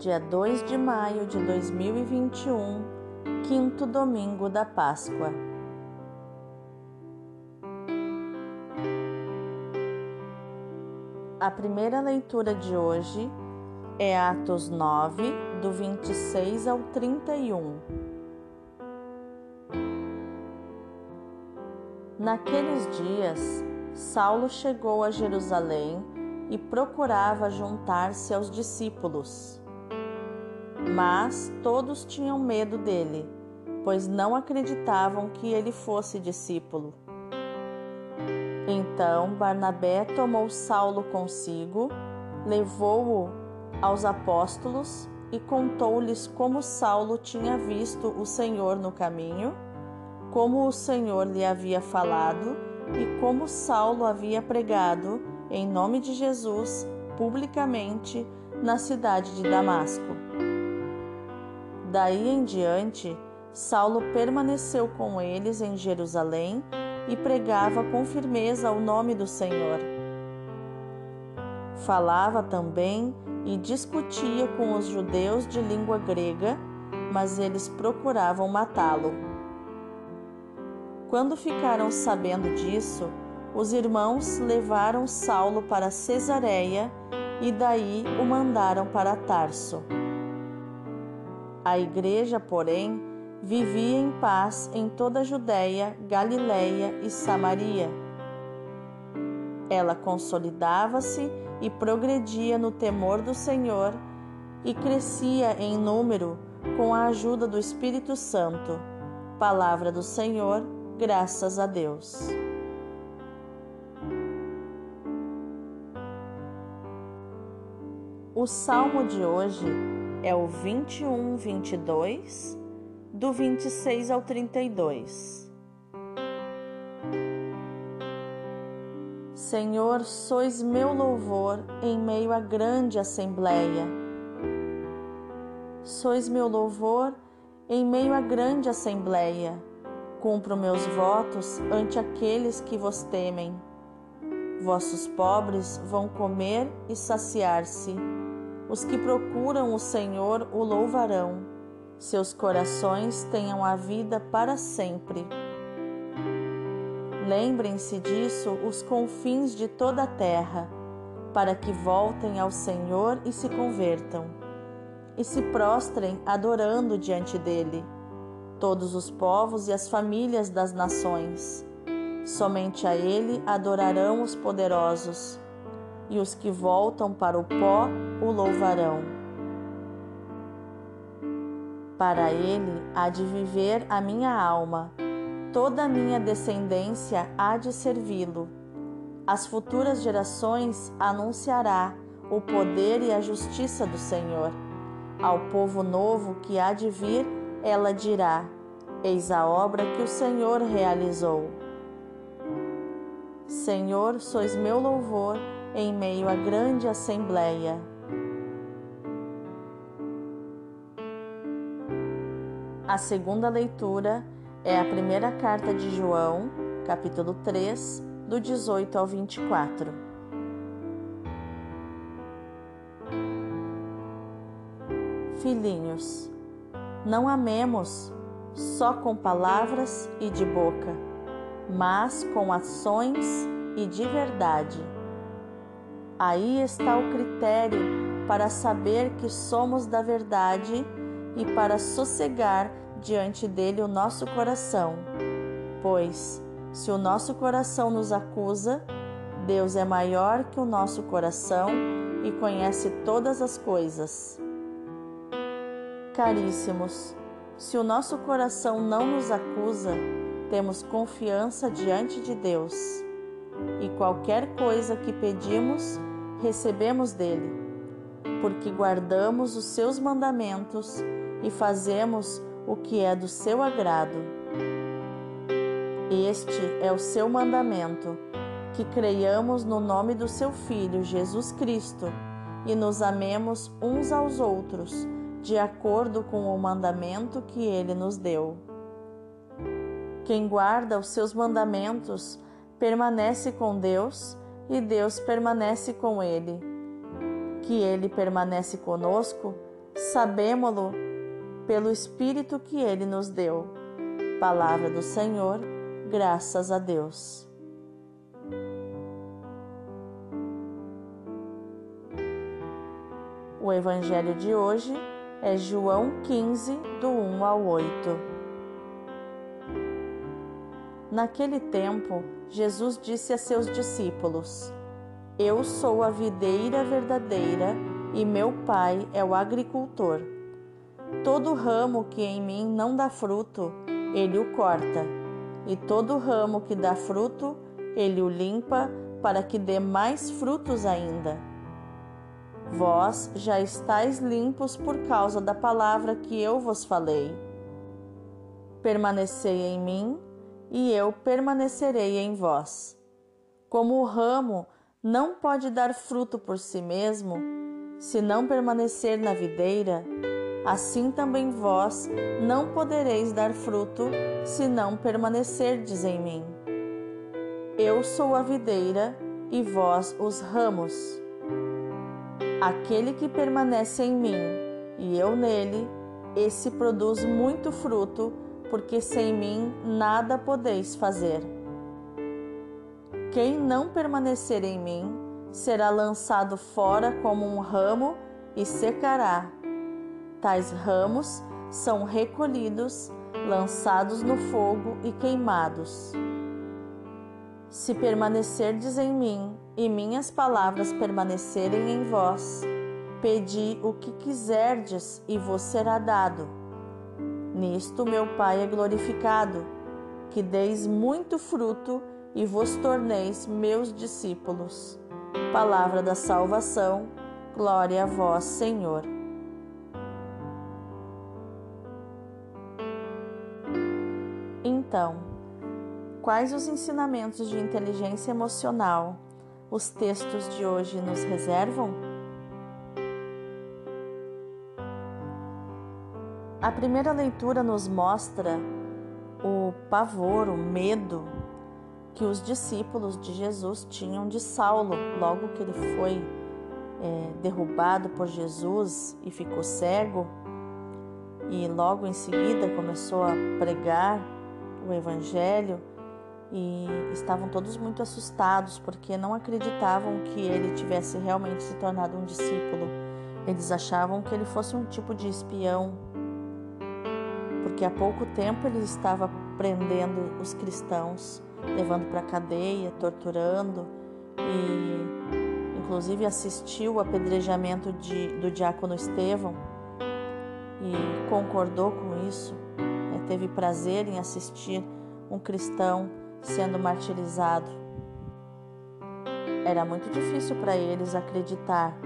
dia 2 de maio de 2021, quinto domingo da Páscoa. A primeira leitura de hoje é Atos 9, do 26 ao 31. Naqueles dias, Saulo chegou a Jerusalém e procurava juntar-se aos discípulos. Mas todos tinham medo dele, pois não acreditavam que ele fosse discípulo. Então Barnabé tomou Saulo consigo, levou-o aos apóstolos e contou-lhes como Saulo tinha visto o Senhor no caminho, como o Senhor lhe havia falado e como Saulo havia pregado em nome de Jesus, publicamente, na cidade de Damasco. Daí em diante, Saulo permaneceu com eles em Jerusalém e pregava com firmeza o nome do Senhor. Falava também e discutia com os judeus de língua grega, mas eles procuravam matá-lo. Quando ficaram sabendo disso, os irmãos levaram Saulo para Cesareia e daí o mandaram para Tarso. A igreja, porém, vivia em paz em toda a Judéia, Galiléia e Samaria. Ela consolidava-se e progredia no temor do Senhor e crescia em número com a ajuda do Espírito Santo. Palavra do Senhor, graças a Deus. O salmo de hoje é o 21, 22, do 26 ao 32. Senhor, sois meu louvor em meio à grande assembleia. Sois meu louvor em meio à grande assembleia. Cumpro meus votos ante aqueles que vos temem. Vossos pobres vão comer e saciar-se os que procuram o Senhor o louvarão. Seus corações tenham a vida para sempre. Lembrem-se disso os confins de toda a terra, para que voltem ao Senhor e se convertam, e se prostrem adorando diante dele, todos os povos e as famílias das nações. Somente a ele adorarão os poderosos e os que voltam para o pó o louvarão. Para ele há de viver a minha alma, toda a minha descendência há de servi-lo. As futuras gerações anunciará o poder e a justiça do Senhor. Ao povo novo que há de vir, ela dirá: Eis a obra que o Senhor realizou. Senhor, sois meu louvor em meio à grande assembleia. A segunda leitura é a primeira carta de João, capítulo 3, do 18 ao 24. Filhinhos, não amemos só com palavras e de boca, mas com ações e de verdade. Aí está o critério para saber que somos da verdade e para sossegar diante dele o nosso coração. Pois, se o nosso coração nos acusa, Deus é maior que o nosso coração e conhece todas as coisas. Caríssimos, se o nosso coração não nos acusa, temos confiança diante de Deus. E qualquer coisa que pedimos, recebemos dele. porque guardamos os seus mandamentos e fazemos o que é do seu agrado. Este é o seu mandamento, que creiamos no nome do seu Filho, Jesus Cristo, e nos amemos uns aos outros, de acordo com o mandamento que ele nos deu. Quem guarda os seus mandamentos permanece com Deus e Deus permanece com ele. Que ele permanece conosco, sabemo-lo pelo Espírito que ele nos deu. Palavra do Senhor, graças a Deus. O evangelho de hoje é João 15, do 1 ao 8. Naquele tempo, Jesus disse a seus discípulos: Eu sou a videira verdadeira e meu Pai é o agricultor. Todo ramo que em mim não dá fruto, ele o corta, e todo ramo que dá fruto, ele o limpa para que dê mais frutos ainda. Vós já estáis limpos por causa da palavra que eu vos falei. Permanecei em mim, e eu permanecerei em vós. Como o ramo não pode dar fruto por si mesmo, se não permanecer na videira, assim também vós não podereis dar fruto se não permanecerdes em mim. Eu sou a videira e vós os ramos. Aquele que permanece em mim e eu nele, esse produz muito fruto, porque sem mim nada podeis fazer. Quem não permanecer em mim será lançado fora como um ramo e secará Tais ramos são recolhidos, lançados no fogo e queimados. Se permanecerdes em mim e minhas palavras permanecerem em vós, pedi o que quiserdes e vos será dado. Nisto meu Pai é glorificado, que deis muito fruto e vos torneis meus discípulos. Palavra da salvação, glória a vós, Senhor. Então, quais os ensinamentos de inteligência emocional os textos de hoje nos reservam? A primeira leitura nos mostra o pavor, o medo que os discípulos de Jesus tinham de Saulo logo que ele foi é, derrubado por Jesus e ficou cego, e logo em seguida começou a pregar o Evangelho e estavam todos muito assustados porque não acreditavam que ele tivesse realmente se tornado um discípulo. Eles achavam que ele fosse um tipo de espião, porque há pouco tempo ele estava prendendo os cristãos, levando para a cadeia, torturando e, inclusive, assistiu o apedrejamento de, do diácono Estevão e concordou com isso teve prazer em assistir um cristão sendo martirizado. Era muito difícil para eles acreditar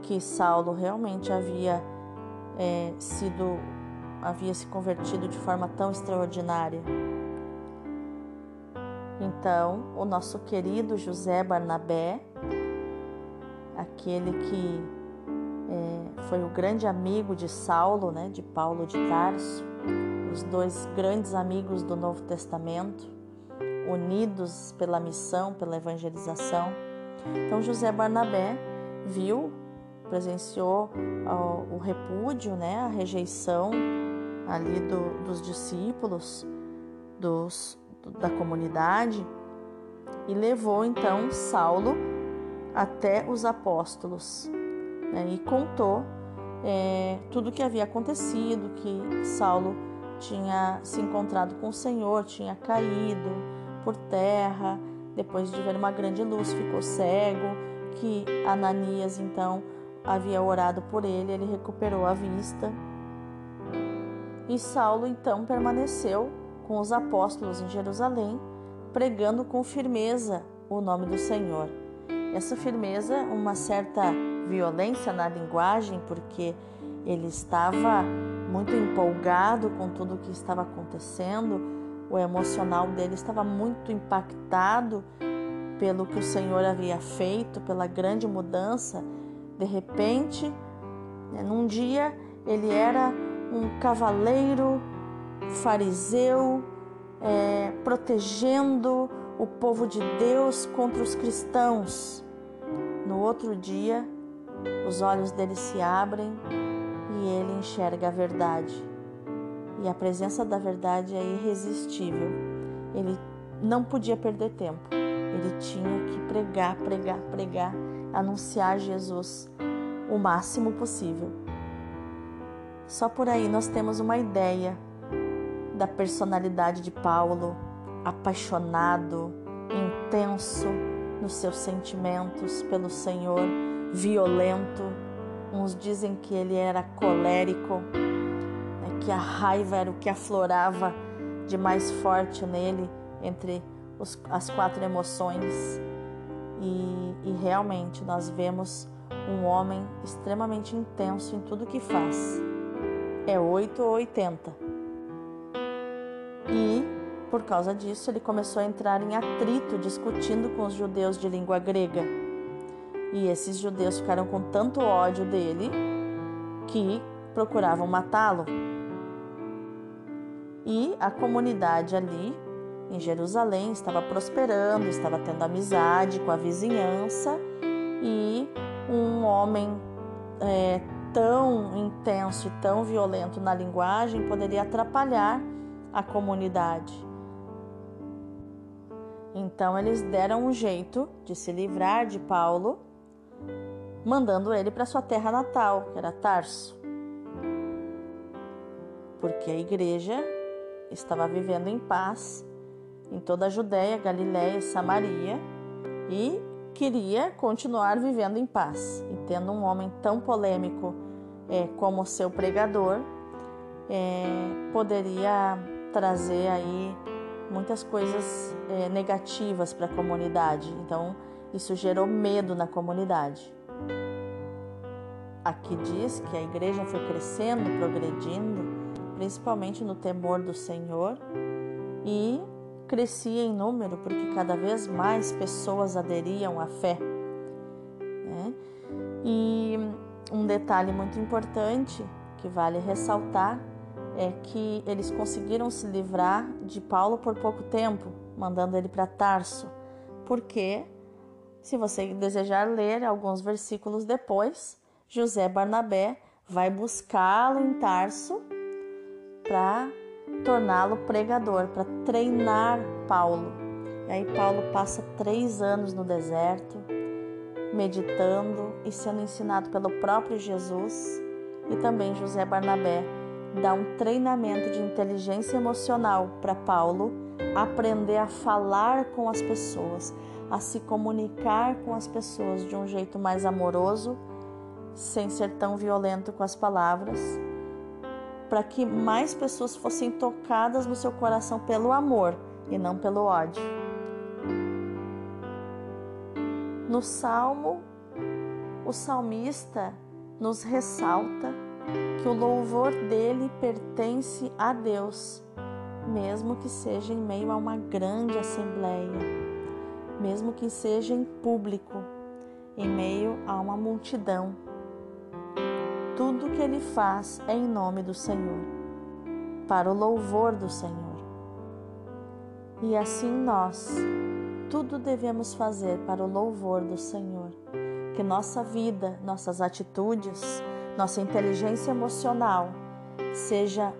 que Saulo realmente havia é, sido, havia se convertido de forma tão extraordinária. Então, o nosso querido José Barnabé, aquele que é, foi o grande amigo de Saulo, né, de Paulo de Tarso, os dois grandes amigos do Novo Testamento, unidos pela missão, pela evangelização. Então José Barnabé viu, presenciou o repúdio, né, a rejeição ali do, dos discípulos, dos, da comunidade, e levou então Saulo até os apóstolos né, e contou é, tudo o que havia acontecido, que Saulo tinha se encontrado com o Senhor, tinha caído por terra, depois de ver uma grande luz, ficou cego, que Ananias então havia orado por ele, ele recuperou a vista. E Saulo então permaneceu com os apóstolos em Jerusalém, pregando com firmeza o nome do Senhor. essa firmeza, uma certa violência na linguagem, porque ele estava muito empolgado com tudo o que estava acontecendo, o emocional dele estava muito impactado pelo que o Senhor havia feito, pela grande mudança. De repente, né, num dia, ele era um cavaleiro fariseu, é, protegendo o povo de Deus contra os cristãos. No outro dia, os olhos dele se abrem e ele enxerga a verdade. E a presença da verdade é irresistível. Ele não podia perder tempo. Ele tinha que pregar, pregar, pregar, anunciar Jesus o máximo possível. Só por aí nós temos uma ideia da personalidade de Paulo, apaixonado, intenso nos seus sentimentos pelo Senhor, violento. Uns dizem que ele era colérico, né, que a raiva era o que aflorava de mais forte nele entre os, as quatro emoções. E, e realmente nós vemos um homem extremamente intenso em tudo que faz. É 8 ou 80. E por causa disso, ele começou a entrar em atrito discutindo com os judeus de língua grega. E esses judeus ficaram com tanto ódio dele que procuravam matá-lo. E a comunidade ali em Jerusalém estava prosperando, estava tendo amizade com a vizinhança e um homem é, tão intenso e tão violento na linguagem poderia atrapalhar a comunidade. Então eles deram um jeito de se livrar de Paulo, mandando ele para sua terra natal, que era Tarso. Porque a igreja estava vivendo em paz em toda a Judéia, Galiléia e Samaria e queria continuar vivendo em paz. E tendo um homem tão polêmico é, como seu pregador, é, poderia trazer aí muitas coisas é, negativas para a comunidade. Então, isso gerou medo na comunidade. Aqui diz que a igreja foi crescendo, progredindo, principalmente no temor do Senhor, e crescia em número porque cada vez mais pessoas aderiam à fé. Né? E um detalhe muito importante que vale ressaltar é que eles conseguiram se livrar de Paulo por pouco tempo, mandando ele para Tarso, porque, se você desejar ler alguns versículos depois, José Barnabé vai buscá-lo em Tarso para torná-lo pregador, para treinar Paulo. E aí Paulo passa três anos no deserto, meditando e sendo ensinado pelo próprio Jesus e também José Barnabé dá um treinamento de inteligência emocional para Paulo aprender a falar com as pessoas, a se comunicar com as pessoas de um jeito mais amoroso, sem ser tão violento com as palavras, para que mais pessoas fossem tocadas no seu coração pelo amor e não pelo ódio. No salmo, o salmista nos ressalta que o louvor dele pertence a Deus, mesmo que seja em meio a uma grande assembleia, mesmo que seja em público, em meio a uma multidão. Tudo que ele faz é em nome do Senhor, para o louvor do Senhor. E assim nós, tudo devemos fazer para o louvor do Senhor. Que nossa vida, nossas atitudes, nossa inteligência emocional seja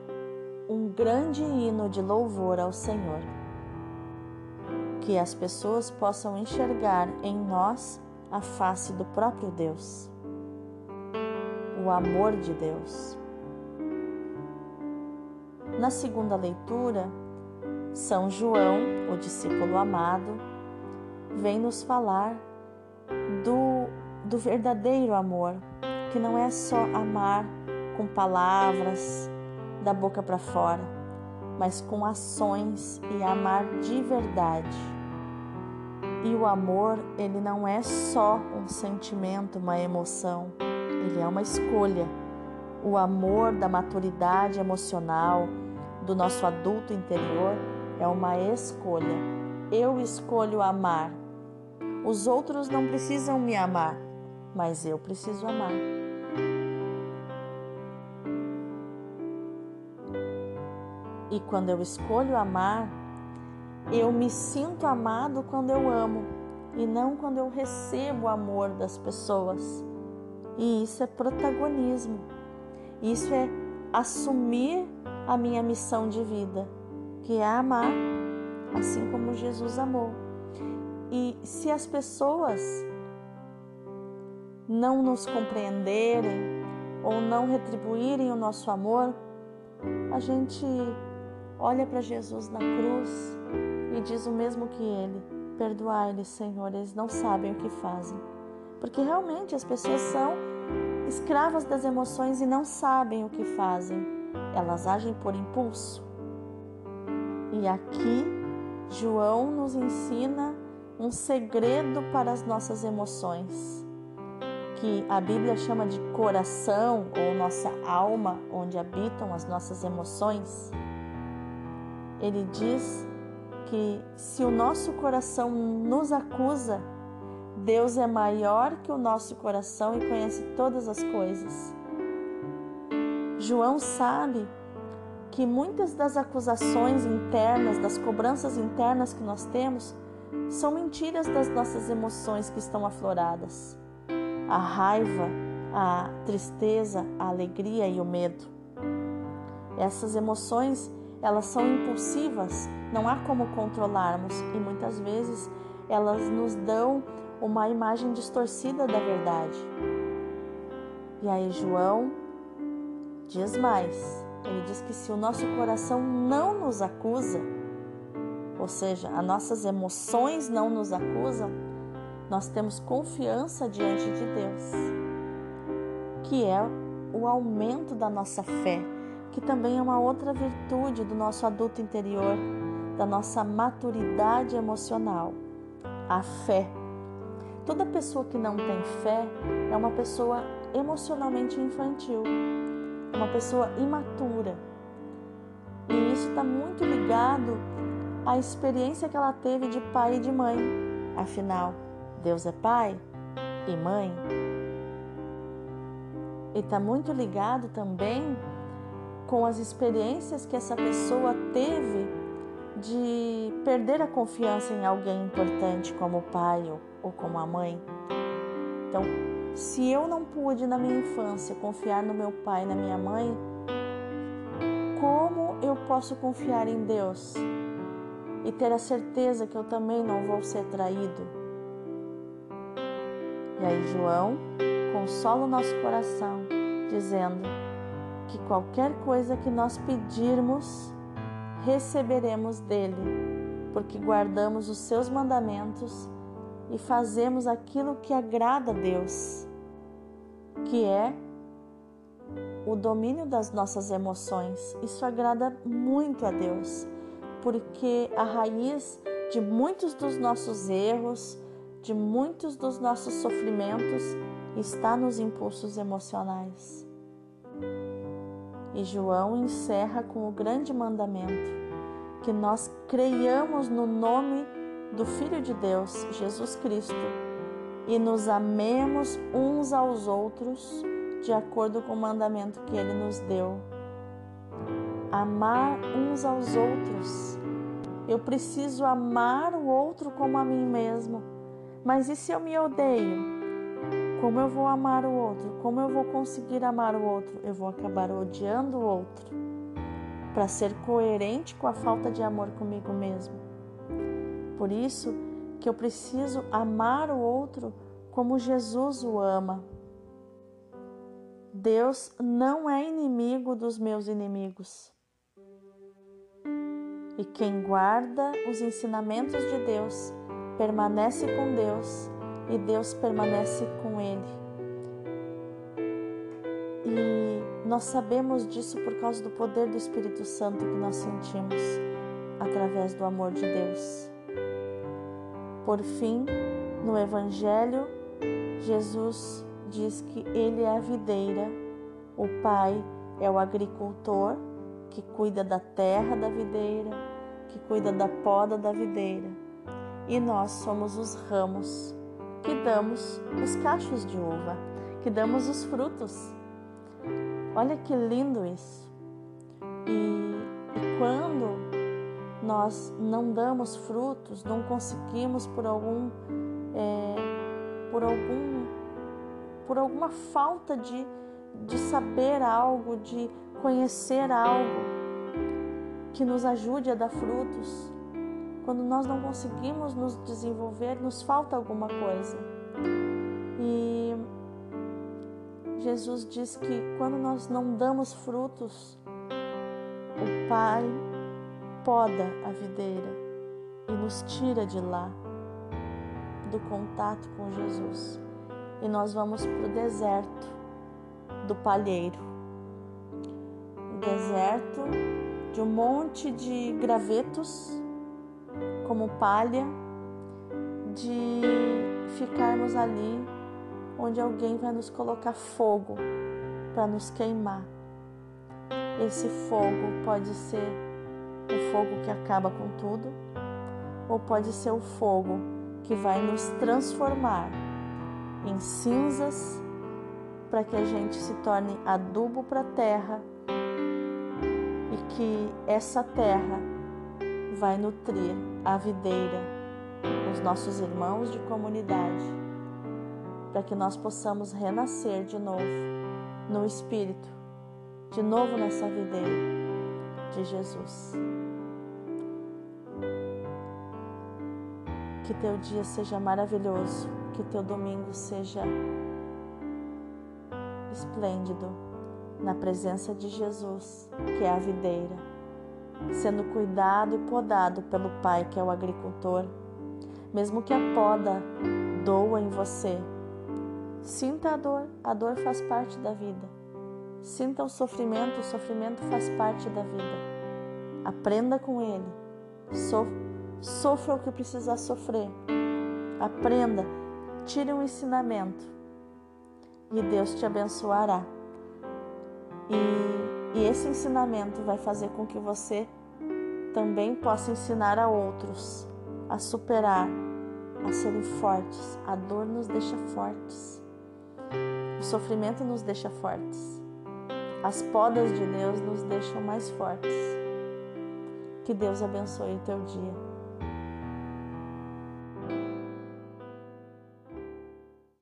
um grande hino de louvor ao Senhor. Que as pessoas possam enxergar em nós a face do próprio Deus, o amor de Deus. Na segunda leitura, São João, o discípulo amado, vem nos falar do, do verdadeiro amor que não é só amar com palavras da boca para fora, mas com ações e amar de verdade. E o amor, ele não é só um sentimento, uma emoção, ele é uma escolha. O amor da maturidade emocional, do nosso adulto interior, é uma escolha. Eu escolho amar. Os outros não precisam me amar, mas eu preciso amar. E quando eu escolho amar, eu me sinto amado quando eu amo e não quando eu recebo o amor das pessoas. E isso é protagonismo. Isso é assumir a minha missão de vida, que é amar, assim como Jesus amou. E se as pessoas não nos compreenderem ou não retribuírem o nosso amor, a gente olha para Jesus na cruz e diz o mesmo que ele: Perdoai-lhes, Senhor, eles não sabem o que fazem. Porque realmente as pessoas são escravas das emoções e não sabem o que fazem. Elas agem por impulso. E aqui João nos ensina um segredo para as nossas emoções, que a Bíblia chama de coração ou nossa alma, onde habitam as nossas emoções. Ele diz que se o nosso coração nos acusa, Deus é maior que o nosso coração e conhece todas as coisas. João sabe que muitas das acusações internas, das cobranças internas que nós temos, são mentiras das nossas emoções que estão afloradas. A raiva, a tristeza, a alegria e o medo. Essas emoções elas são impulsivas, não há como controlarmos e muitas vezes elas nos dão uma imagem distorcida da verdade. E aí, João diz mais: ele diz que se o nosso coração não nos acusa, ou seja, as nossas emoções não nos acusam, nós temos confiança diante de Deus, que é o aumento da nossa fé que também é uma outra virtude do nosso adulto interior, da nossa maturidade emocional, a fé. Toda pessoa que não tem fé é uma pessoa emocionalmente infantil, uma pessoa imatura. E isso está muito ligado à experiência que ela teve de pai e de mãe. Afinal, Deus é pai e mãe. E está muito ligado também com as experiências que essa pessoa teve de perder a confiança em alguém importante como o pai ou como a mãe. Então, se eu não pude na minha infância confiar no meu pai e na minha mãe, como eu posso confiar em Deus e ter a certeza que eu também não vou ser traído? E aí, João consola o nosso coração, dizendo: que qualquer coisa que nós pedirmos, receberemos dele, porque guardamos os seus mandamentos e fazemos aquilo que agrada a Deus, que é o domínio das nossas emoções. Isso agrada muito a Deus, porque a raiz de muitos dos nossos erros, de muitos dos nossos sofrimentos, está nos impulsos emocionais. E João encerra com o grande mandamento: que nós creiamos no nome do Filho de Deus, Jesus Cristo, e nos amemos uns aos outros de acordo com o mandamento que ele nos deu. Amar uns aos outros. Eu preciso amar o outro como a mim mesmo. Mas e se eu me odeio? Como eu vou amar o outro? Como eu vou conseguir amar o outro? Eu vou acabar odiando o outro para ser coerente com a falta de amor comigo mesmo. Por isso que eu preciso amar o outro como Jesus o ama. Deus não é inimigo dos meus inimigos. E quem guarda os ensinamentos de Deus permanece com Deus e Deus permanece com ele. E nós sabemos disso por causa do poder do Espírito Santo que nós sentimos através do amor de Deus. Por fim, no Evangelho, Jesus diz que Ele é a videira, o Pai é o agricultor que cuida da terra da videira, que cuida da poda da videira, e nós somos os ramos que damos os cachos de uva, que damos os frutos. Olha que lindo isso. E, e quando nós não damos frutos, não conseguimos por algum é, por algum por alguma falta de, de saber algo, de conhecer algo que nos ajude a dar frutos. Quando nós não conseguimos nos desenvolver, nos falta alguma coisa. E Jesus diz que quando nós não damos frutos, o Pai poda a videira e nos tira de lá, do contato com Jesus. E nós vamos para o deserto do palheiro deserto de um monte de gravetos como palha, de ficarmos ali onde alguém vai nos colocar fogo para nos queimar. Esse fogo pode ser o fogo que acaba com tudo, ou pode ser o fogo que vai nos transformar em cinzas para que a gente se torne adubo para a terra e que essa terra vai nutrir a videira, os nossos irmãos de comunidade, para que nós possamos renascer de novo no Espírito, de novo nessa videira de Jesus. Que teu dia seja maravilhoso, que teu domingo seja esplêndido na presença de Jesus, que é a videira, sendo cuidado e podado pelo Pai, que é o agricultor. Mesmo que a poda doa em você, sinta a dor, a dor faz parte da vida. Sinta o sofrimento, o sofrimento faz parte da vida. Aprenda com ele. Sofra o que precisar sofrer. Aprenda, tire um ensinamento e Deus te abençoará. E, e esse ensinamento vai fazer com que você também possa ensinar a outros a superar, a serem fortes. A dor nos deixa fortes. O sofrimento nos deixa fortes. As podas de Deus nos deixam mais fortes. Que Deus abençoe o teu dia.